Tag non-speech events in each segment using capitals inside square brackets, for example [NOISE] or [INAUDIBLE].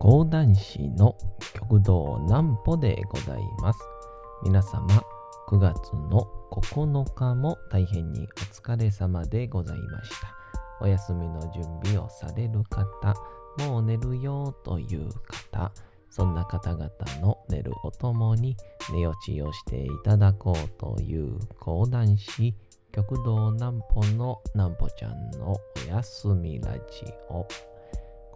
講談師の極道南歩でございます。皆様、9月の9日も大変にお疲れ様でございました。お休みの準備をされる方、もう寝るよという方、そんな方々の寝るおともに寝落ちをしていただこうという講談師、極道南歩の南歩ちゃんのおやすみラジオ。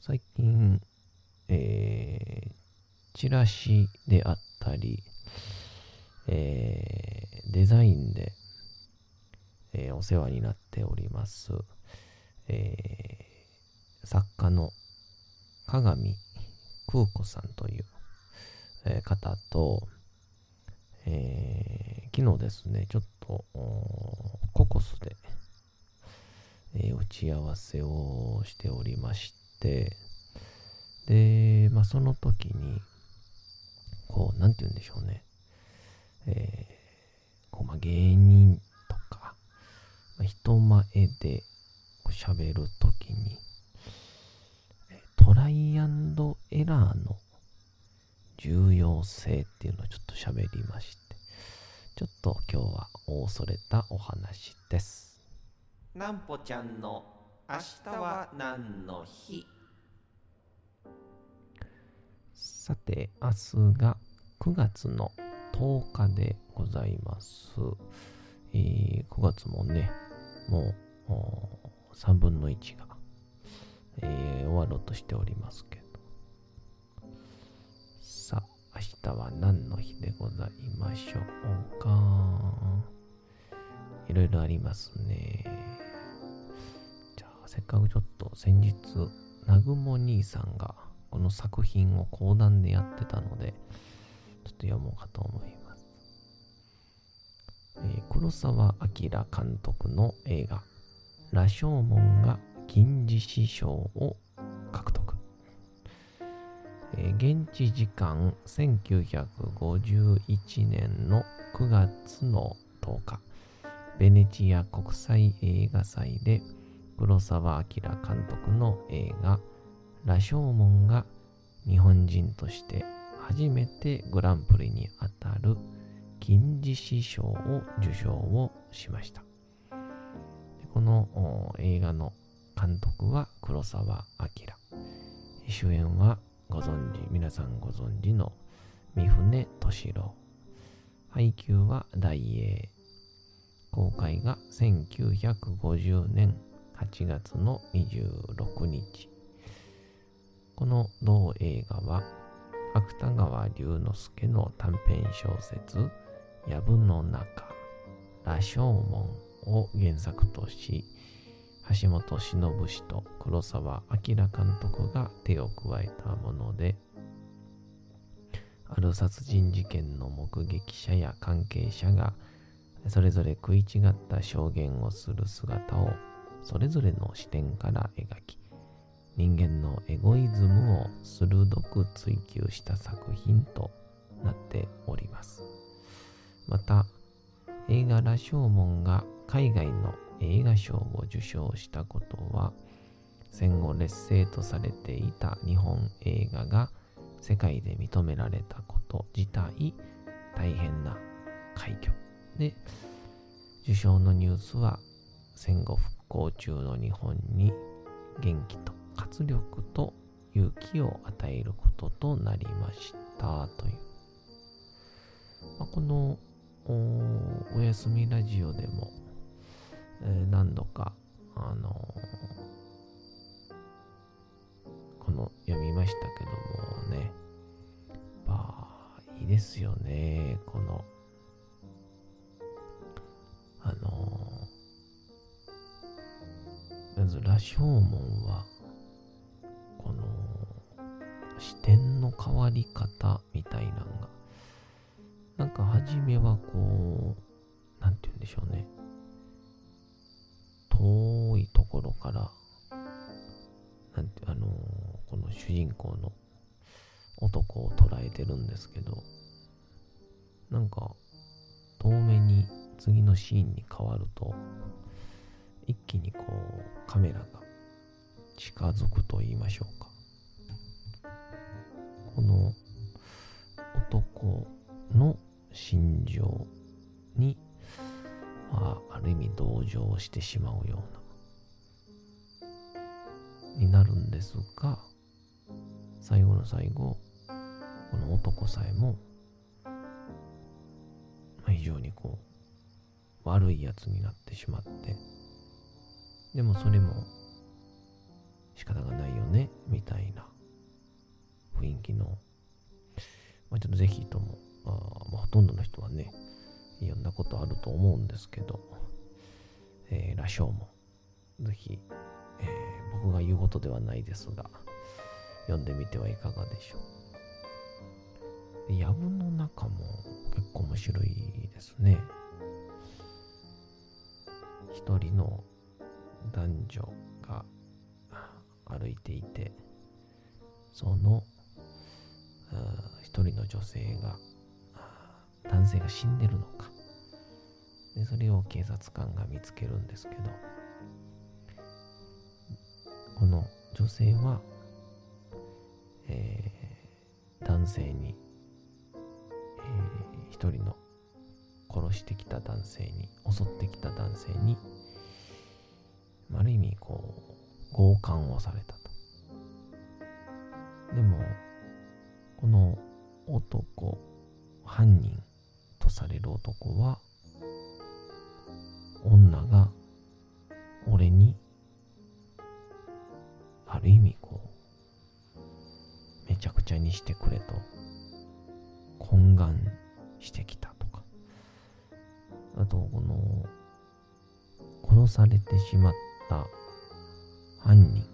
最近、えー、チラシであったり、えー、デザインで、えー、お世話になっております、えー、作家の鏡空子さんというえ方と、え、昨日ですね、ちょっとココスで、え、打ち合わせをしておりましてて、で、まあ、その時に、こう、なんて言うんでしょうね、えー、こうまあ、芸人とか、まあ、人前で喋る時に、トライアンドエラーの重要性っていうのをちょっと喋りまして、ちょっと今日は恐れたお話です。なんぽちゃんの明日は何の日？さて、明日が9月の10日でございます。えー、9月もね、もう3分の1が、えー、終わろうとしておりますけど、さあ明日は何の日でございましょうか？いろいろありますね。せっかくちょっと先日、南雲兄さんがこの作品を講談でやってたので、ちょっと読もうかと思います。えー、黒澤明監督の映画、羅生門が金獅子賞を獲得。えー、現地時間1951年の9月の10日、ベネチア国際映画祭で黒澤明監督の映画羅生門が日本人として初めてグランプリに当たる金獅子賞を受賞をしました。この映画の監督は黒澤明。主演はご存知、皆さんご存知の三船敏郎。配給は大英。公開が1950年8月の26日。この同映画は、芥川龍之介の短編小説、藪の中、羅生門を原作とし、橋本忍氏と黒澤明監督が手を加えたもので、ある殺人事件の目撃者や関係者がそれぞれ食い違った証言をする姿をそれぞれの視点から描き、人間のエゴイズムを鋭く追求した作品となっております。また、映画羅生門が海外の映画賞を受賞したことは戦後劣勢とされていた日本映画が世界で認められたこと自体大変な快挙で受賞のニュースは戦後復興中の日本に元気と活力と勇気を与えることとなりましたという。まあ、このおやすみラジオでも、えー、何度か、あのー、この読みましたけどもね、まあ、いいですよね、この、あのー、まず羅生門は、この視点の変わり方みたいなのがなんか初めはこう、なんて言うんでしょうね。遠いところから、なんて、あの、この主人公の男を捉えてるんですけど、なんか、遠目に次のシーンに変わると、一気にこう、カメラが近づくと言いましょうか。この男の心情に、まあ、ある意味同情してしまうような、になるんですが、最後の最後、この男さえも、非常にこう、悪いやつになってしまって、でもそれも仕方がないよね、みたいな雰囲気の、まあ、ちょっとぜひともあまあ、ほとんどの人はね、読んだことあると思うんですけど、えー、羅生門。ぜひ、えー、僕が言うことではないですが、読んでみてはいかがでしょう。藪の中も結構面白いですね。一人の男女が歩いていて、その一人の女性が男性が死んでるのか。でそれを警察官が見つけるんですけどこの女性は、えー、男性に、えー、一人の殺してきた男性に襲ってきた男性にある意味こう強姦をされたと。でもこの男犯人とされる男は女が俺にある意味こうめちゃくちゃにしてくれと懇願してきたとか。あとこの殺されてしまった犯人。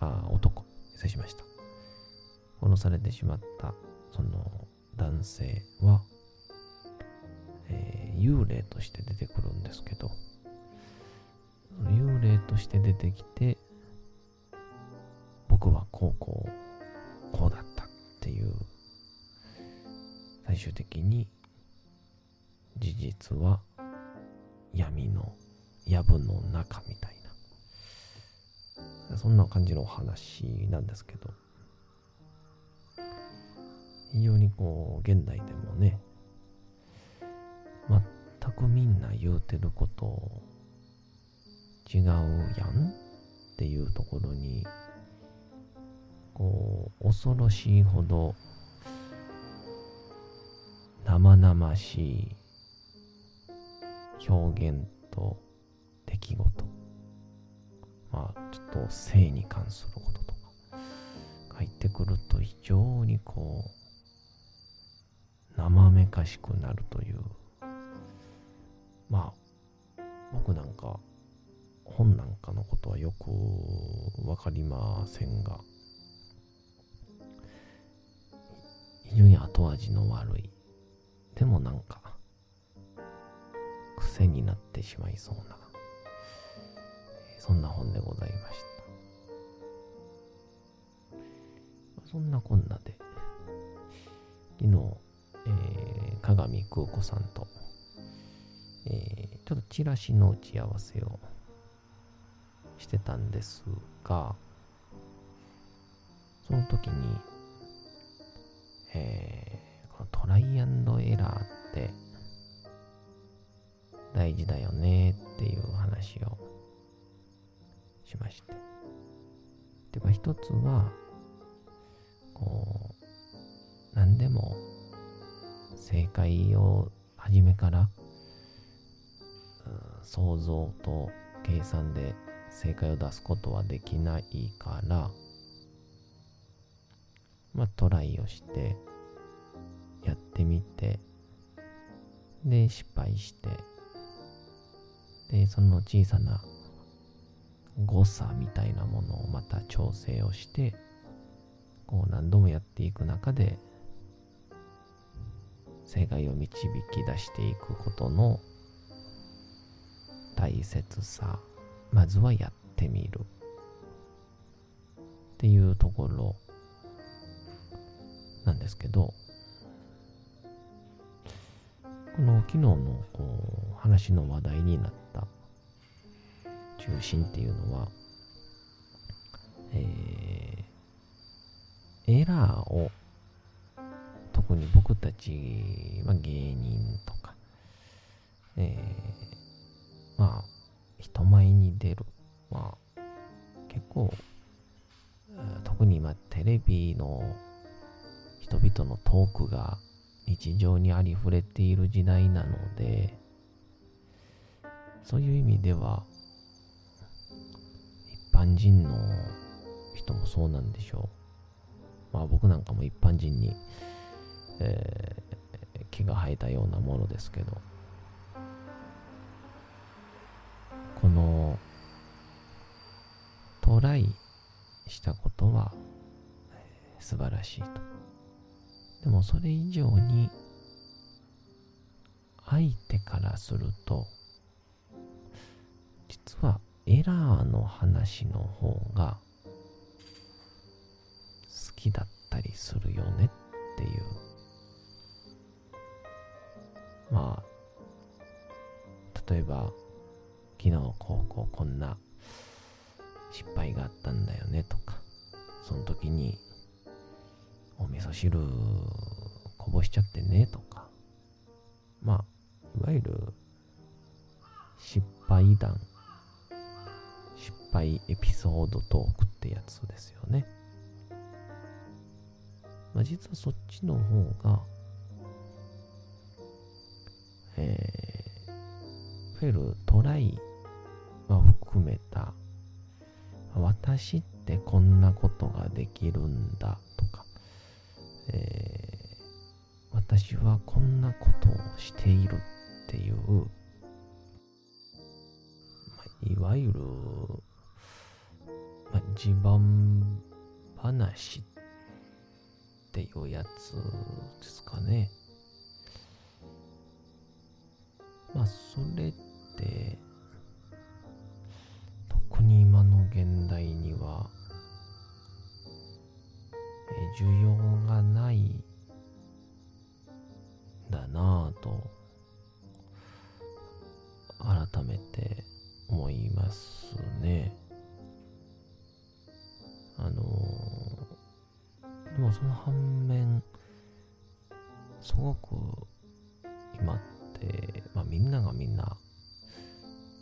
あ男。失礼しました。殺されてしまったその男性はえー、幽霊として出てくるんですけど、幽霊として出てきて、僕はこうこう、こうだったっていう、最終的に事実は闇の藪の中みたいな、そんな感じのお話なんですけど、非常にこう、現代でもね、全くみんな言うてること違うやんっていうところにこう恐ろしいほど生々しい表現と出来事まあちょっと性に関することとか入ってくると非常にこう生めかしくなるというまあ、僕なんか、本なんかのことはよくわかりませんが、非常に後味の悪い。でもなんか、癖になってしまいそうな、そんな本でございました。そんなこんなで、昨日、えー、鏡空子さんとえー、ちょっとチラシの打ち合わせをしてたんですが、その時に、えー、このトライアンドエラーって大事だよねっていう話をしまして。で、まあ一つは、こう、何でも正解を初めから想像と計算で正解を出すことはできないから、まあトライをしてやってみて、で、失敗して、で、その小さな誤差みたいなものをまた調整をしてこう何度もやっていく中で正解を導き出していくことの大切さまずはやってみる。っていうところなんですけどこの昨日のこう話の話題になった中心っていうのは、えー、エラーを特に僕たちは芸人とか、えー、まあ人前に出る、まあ結構特に今テレビの人々のトークが日常にありふれている時代なのでそういう意味では人の人もそうなんでしょう。まあ僕なんかも一般人に、えー、毛が生えたようなものですけど、このトライしたことは、素晴らしいと。でもそれ以上に相手からするとエラーの話の方が好きだったりするよねっていう。まあ例えば昨日こうこうこんな失敗があったんだよねとかその時にお味噌汁こぼしちゃってねとかまあいわゆる失敗談失敗エピソードトークってやつですよね。まあ、実はそっちの方が、えー、いわゆるトライは含めた、私ってこんなことができるんだとか、えー、私はこんなことをしているっていういわゆる、自慢話っていうやつですかね。まあ、それって、特に今の現代には、え需要がないんだなぁと、改めて思いますね。あのー、でもその反面、すごく今って、まあみんながみんな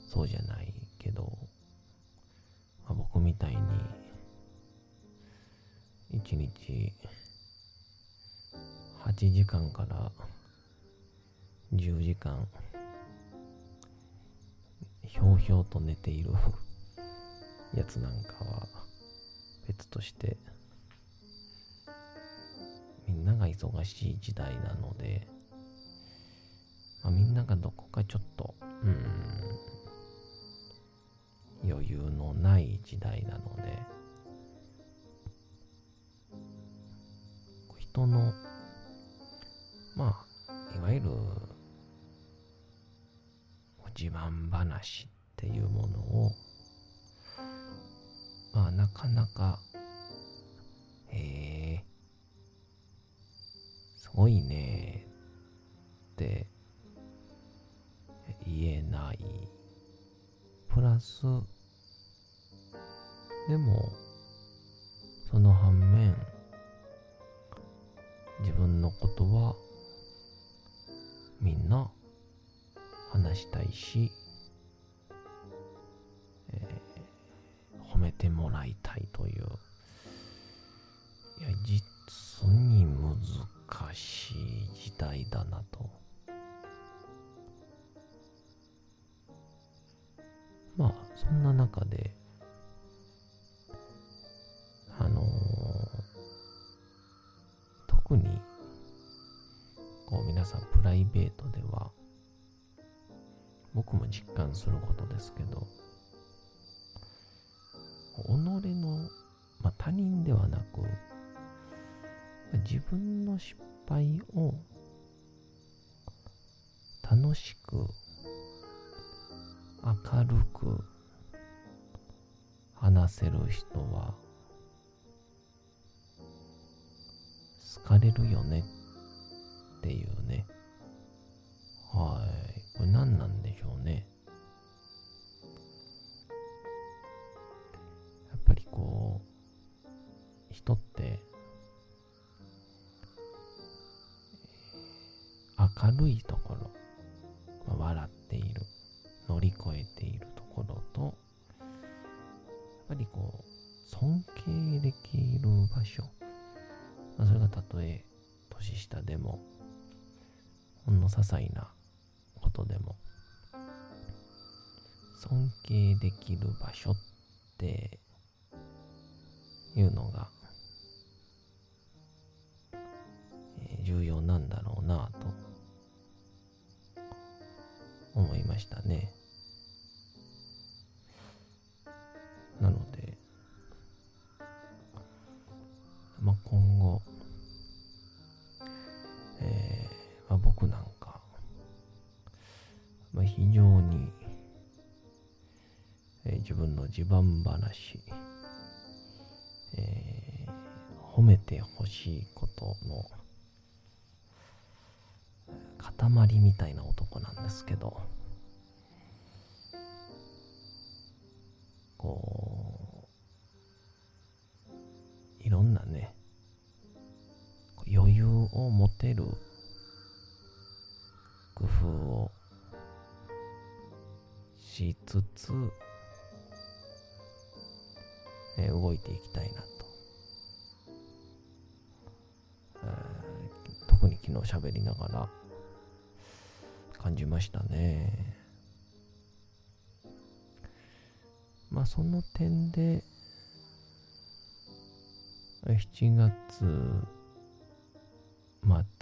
そうじゃないけど、まあ、僕みたいに一日8時間から10時間ひょうひょうと寝ている [LAUGHS] やつなんかは別としてみんなが忙しい時代なので、まあ、みんながどこかちょっとうん余裕のない時代なので人のまあいわゆる自慢話っていうもの、かなか、へえ、すごいねって言えない。プラス、でも、その反面、自分のことはみんな話したいし、褒めてもらいたいという。いや、実に難しい時代だなと。まあ、そんな中で、あのー、特に、こう皆さんプライベートでは、僕も実感することですけど、己の、まあ、他人ではなく、自分の失敗を楽しく明るく話せる人は好かれるよねっていうね。はい。これ何なんでしょうね。人って明るいところ、まあ笑っている乗り越えているところとやっぱりこう尊敬できる場所、まあ、それがたとえ年下でもほんの些細なことでも尊敬できる場所っていうのが、重要なんだろうなと思いましたね。なので、まあ、今後、えーまあ、僕なんか、まあ、非常に、えー自分の自慢話、えー褒めてほしいことの塊みたいな男なんですけど、こう、いろんなね、余裕を持てる工夫をしつつ、え動いていきたいなと。えー特に昨日喋りながら感じましたね。まあその点で7月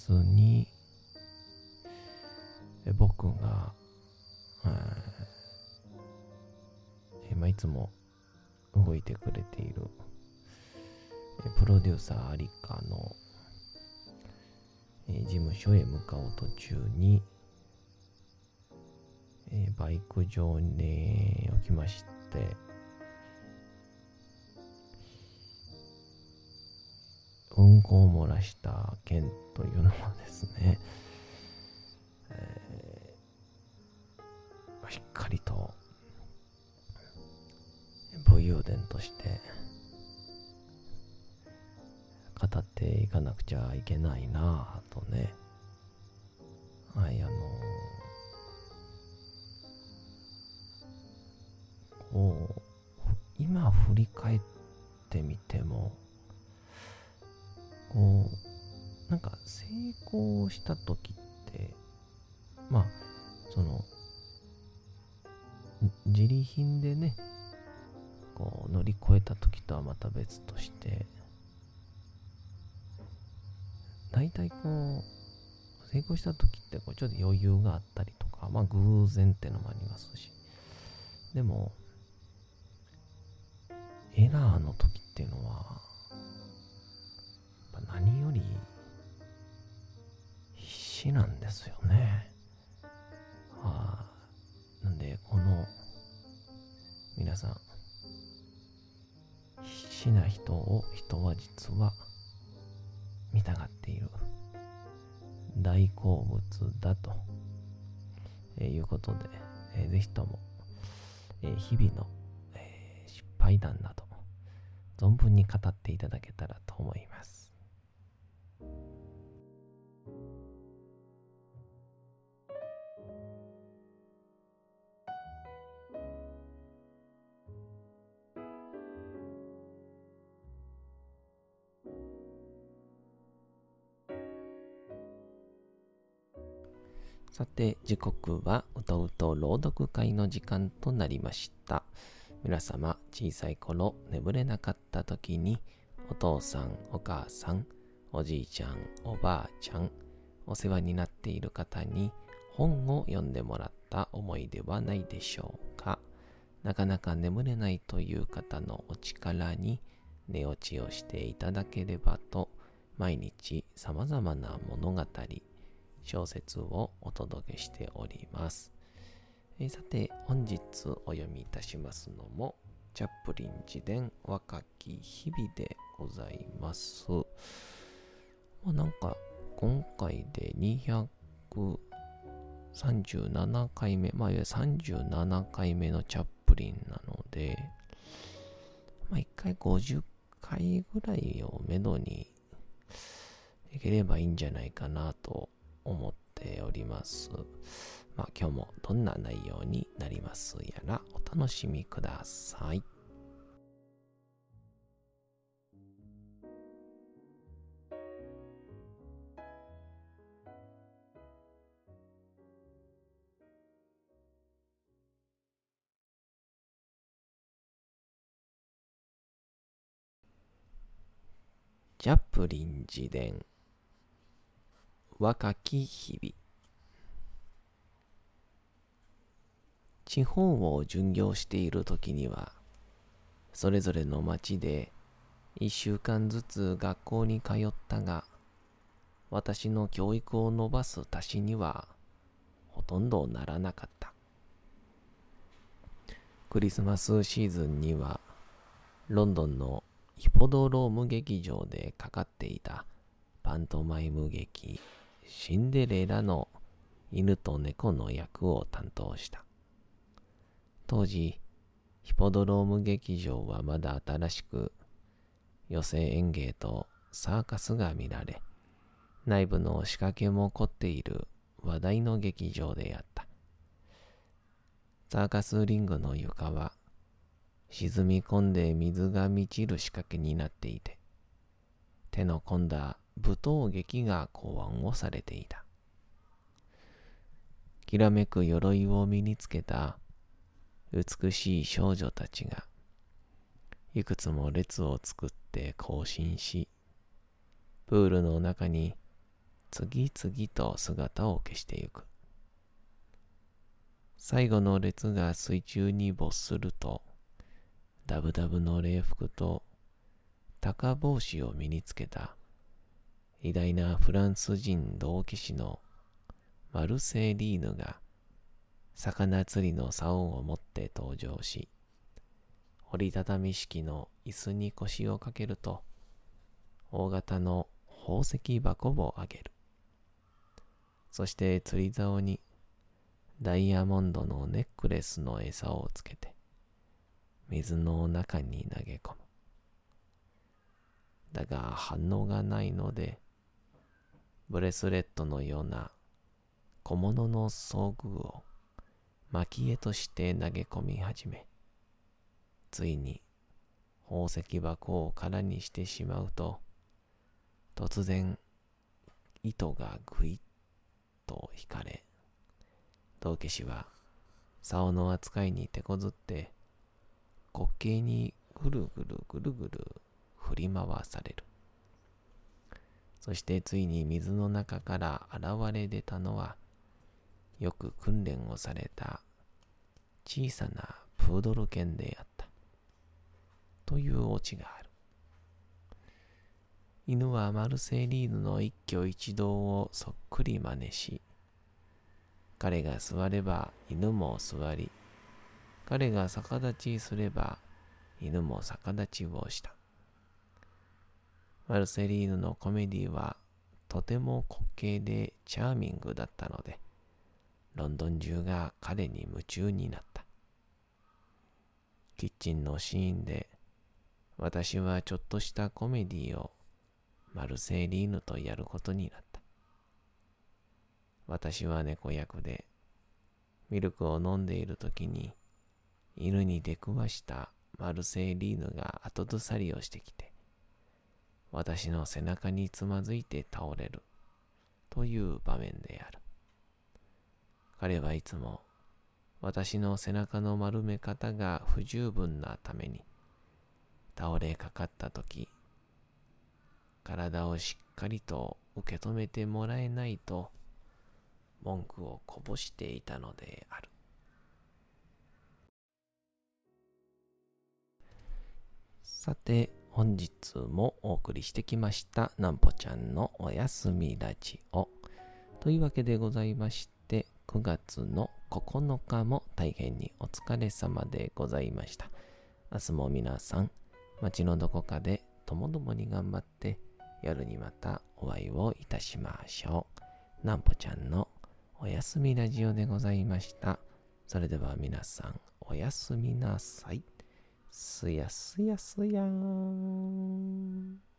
末に僕が、えまあ、いつも動いてくれているプロデューサーアリカの事務所へ向かう途中に、えーバイク場に置きまして、うんこを漏らした件というのはですね、えーしっかりと武勇伝として語っていかなくちゃいけないなぁとね。はい、あのこ今振り返ってみても、こう、なんか成功した時って、まあ、その、自利品でね、こう乗り越えた時とはまた別として、大体こう、成功した時ってこうちょっと余裕があったりとか、まあ偶然ってのもありますし、でも、エラーの時っていうのは、何より必死なんですよね。はい、なんで、この、皆さん、必死な人を人は実は見たがっている大好物だと、えいうことで、えーぜひとも、えー日々の、えー失敗談など存分に語っていただけたらと思います。さて、時刻はうとうと朗読会の時間となりました。皆様小さい頃眠れなかった時にお父さんお母さんおじいちゃんおばあちゃんお世話になっている方に本を読んでもらった思いではないでしょうかなかなか眠れないという方のお力に寝落ちをしていただければと毎日様々な物語小説をお届けしております。え、さて、本日お読みいたしますのも、チャップリン自伝若き日々でございます。まあ、なんか、今回で237回目、まあ、いわゆる37回目のチャップリンなので、まあ、1回50回ぐらいをめどにいければいいんじゃないかなと思っております。まあ今日もどんな内容になりますやらお楽しみください。ジャプリン自伝若き日々地方を巡業している時にはそれぞれの町で一週間ずつ学校に通ったが私の教育を伸ばす足しにはほとんどならなかったクリスマスシーズンにはロンドンのヒポドローム劇場でかかっていたパントマイム劇シンデレラの犬と猫の役を担当した。当時、ヒポドローム劇場はまだ新しく、寄席演芸とサーカスが見られ、内部の仕掛けも凝っている話題の劇場であった。サーカスリングの床は、沈み込んで水が満ちる仕掛けになっていて、手の込んだ舞踏劇が考案をされていた。きらめく鎧を身につけた美しい少女たちが、いくつも列を作って行進し、プールの中に次々と姿を消してゆく。最後の列が水中に没すると、ダブダブの礼服と高帽子を身につけた偉大なフランス人同騎士のマルセリーヌが魚釣りの竿を持って登場し、折りたたみ式の椅子に腰をかけると、大型の宝石箱をあげる。そして釣り竿にダイヤモンドのネックレスの餌をつけて、水の中に投げ込む。だが反応がないので、ブレスレットのような小物の装具を蒔絵として投げ込み始め、ついに宝石箱を空にしてしまうと、突然糸がぐいっと引かれ、道化師は竿の扱いに手こずって滑稽にぐるぐるぐるぐる振り回される。そしてついに水の中から現れ出たのは、よく訓練をされた小さなプードル犬であった。というオチがある。犬はマルセリーヌの一挙一動をそっくり真似し、彼が座れば犬も座り、彼が逆立ちすれば犬も逆立ちをした。マルセリーヌのコメディはとても滑稽でチャーミングだったので、ロンドン中が彼に夢中になった。キッチンのシーンで、私はちょっとしたコメディをマルセーリーヌとやることになった。私は猫役で、ミルクを飲んでいる時に、犬に出くわしたマルセーリーヌが後ずさりをしてきて、私の背中につまずいて倒れるという場面である。彼はいつも私の背中の丸め方が不十分なために、倒れかかった時、体をしっかりと受け止めてもらえないと、文句をこぼしていたのである。さて、本日もお送りしてきました、なんぽちゃんのおやすみラジオ。というわけでございまして、9月の9日も大変にお疲れ様でございました。明日も皆さん、街のどこかでともどもに頑張って、夜にまたお会いをいたしましょう。なんぽちゃんのおやすみラジオでございました。それでは皆さん、おやすみなさい。すやすやすやーん。